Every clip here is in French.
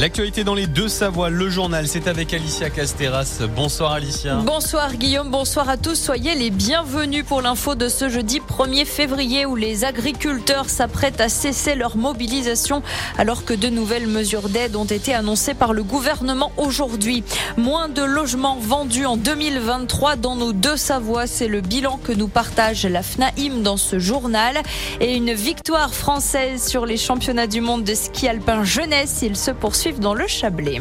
L'actualité dans les deux Savoies, le journal, c'est avec Alicia Casteras. Bonsoir Alicia. Bonsoir Guillaume, bonsoir à tous. Soyez les bienvenus pour l'info de ce jeudi 1er février où les agriculteurs s'apprêtent à cesser leur mobilisation alors que de nouvelles mesures d'aide ont été annoncées par le gouvernement aujourd'hui. Moins de logements vendus en 2023 dans nos deux Savoies, c'est le bilan que nous partage la FNAIM dans ce journal et une victoire française sur les championnats du monde de ski alpin jeunesse. Il se poursuit dans le Chablais.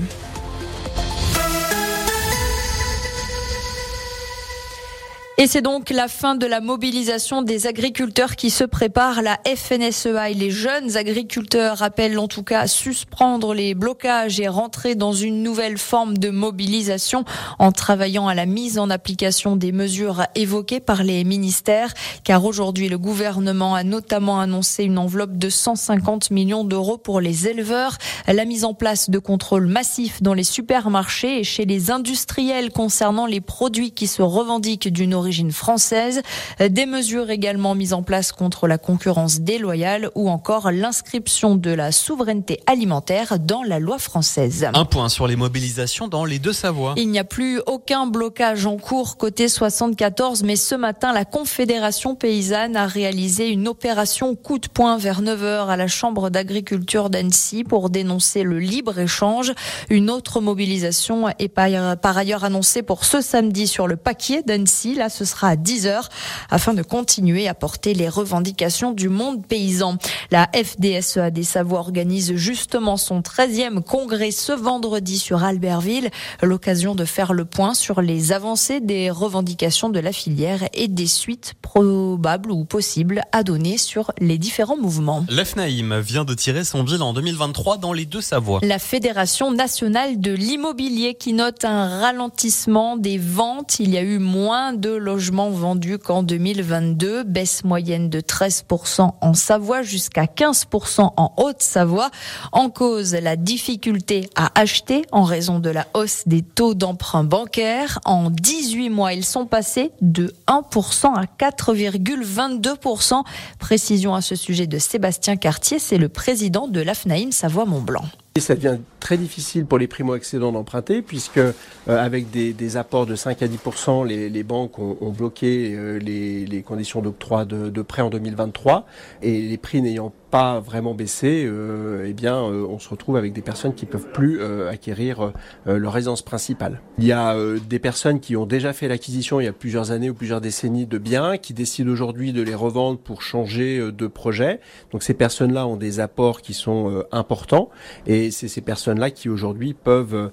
Et c'est donc la fin de la mobilisation des agriculteurs qui se préparent. La FNSEA et les jeunes agriculteurs appellent en tout cas à suspendre les blocages et rentrer dans une nouvelle forme de mobilisation en travaillant à la mise en application des mesures évoquées par les ministères. Car aujourd'hui, le gouvernement a notamment annoncé une enveloppe de 150 millions d'euros pour les éleveurs, la mise en place de contrôles massifs dans les supermarchés et chez les industriels concernant les produits qui se revendiquent d'une origine française, des mesures également mises en place contre la concurrence déloyale ou encore l'inscription de la souveraineté alimentaire dans la loi française. Un point sur les mobilisations dans les deux Savoies. Il n'y a plus aucun blocage en cours côté 74, mais ce matin, la Confédération paysanne a réalisé une opération coup de poing vers 9h à la Chambre d'agriculture d'Annecy pour dénoncer le libre-échange. Une autre mobilisation est par ailleurs annoncée pour ce samedi sur le paquier d'Annecy. Là, ce sera à 10h afin de continuer à porter les revendications du monde paysan. La FDSEA des Savoies organise justement son 13e congrès ce vendredi sur Albertville, l'occasion de faire le point sur les avancées des revendications de la filière et des suites probables ou possibles à donner sur les différents mouvements. L'EFNAIM vient de tirer son bilan en 2023 dans les deux Savoies. La Fédération nationale de l'immobilier qui note un ralentissement des ventes. Il y a eu moins de logements vendus qu'en 2022, baisse moyenne de 13% en Savoie jusqu'à 15% en Haute-Savoie. En cause, la difficulté à acheter en raison de la hausse des taux d'emprunt bancaire. En 18 mois, ils sont passés de 1% à 4,22%. Précision à ce sujet de Sébastien Cartier, c'est le président de l'AFNAIM Savoie-Mont-Blanc. Ça devient très difficile pour les primo-accédants d'emprunter puisque euh, avec des, apports de 5 à 10 les, les banques ont, bloqué euh, les, conditions d'octroi de, de prêt en 2023 et les prix n'ayant pas vraiment baissé, euh, eh bien, euh, on se retrouve avec des personnes qui peuvent plus euh, acquérir leur résidence principale. Il y a des personnes qui ont déjà fait l'acquisition il y a plusieurs années ou plusieurs décennies de biens, qui décident aujourd'hui de les revendre pour changer de projet. Donc ces personnes-là ont des apports qui sont importants et c'est ces personnes-là qui aujourd'hui peuvent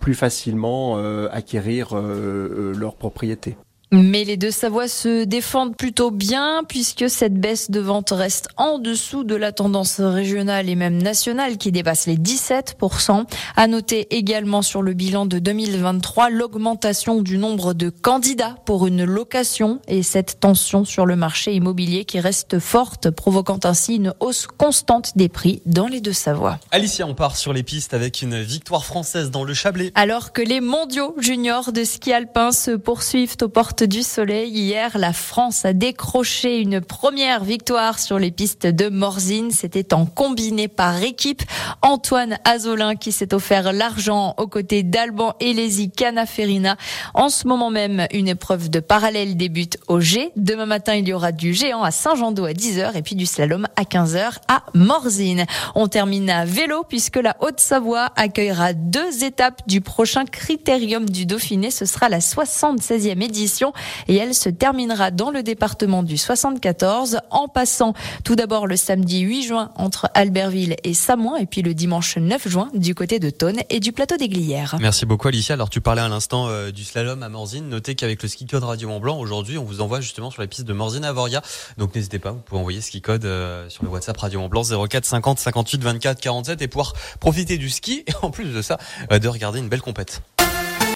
plus facilement acquérir leur propriété. Mais les deux Savoies se défendent plutôt bien puisque cette baisse de vente reste en dessous de la tendance régionale et même nationale qui dépasse les 17%. À noter également sur le bilan de 2023 l'augmentation du nombre de candidats pour une location et cette tension sur le marché immobilier qui reste forte, provoquant ainsi une hausse constante des prix dans les deux Savoies. Alicia, on part sur les pistes avec une victoire française dans le Chablais. Alors que les mondiaux juniors de ski alpin se poursuivent aux portes du soleil. Hier, la France a décroché une première victoire sur les pistes de Morzine. C'était en combiné par équipe. Antoine Azolin qui s'est offert l'argent aux côtés d'Alban Elesi Canaferina. En ce moment même, une épreuve de parallèle débute au G. Demain matin, il y aura du géant à Saint-Jean-d'Eau à 10h et puis du slalom à 15h à Morzine. On termine à vélo puisque la Haute-Savoie accueillera deux étapes du prochain critérium du Dauphiné. Ce sera la 76e édition et elle se terminera dans le département du 74 en passant tout d'abord le samedi 8 juin entre Albertville et Samoin et puis le dimanche 9 juin du côté de Thône et du plateau des Glières. Merci beaucoup Alicia. Alors tu parlais à l'instant euh, du slalom à Morzine. Notez qu'avec le ski code Radio Mont Blanc aujourd'hui, on vous envoie justement sur la piste de Morzine à Voria. Donc n'hésitez pas, vous pouvez envoyer ski code euh, sur le WhatsApp Radio Mont Blanc 04 50 58 24 47 et pouvoir profiter du ski et en plus de ça euh, de regarder une belle compète.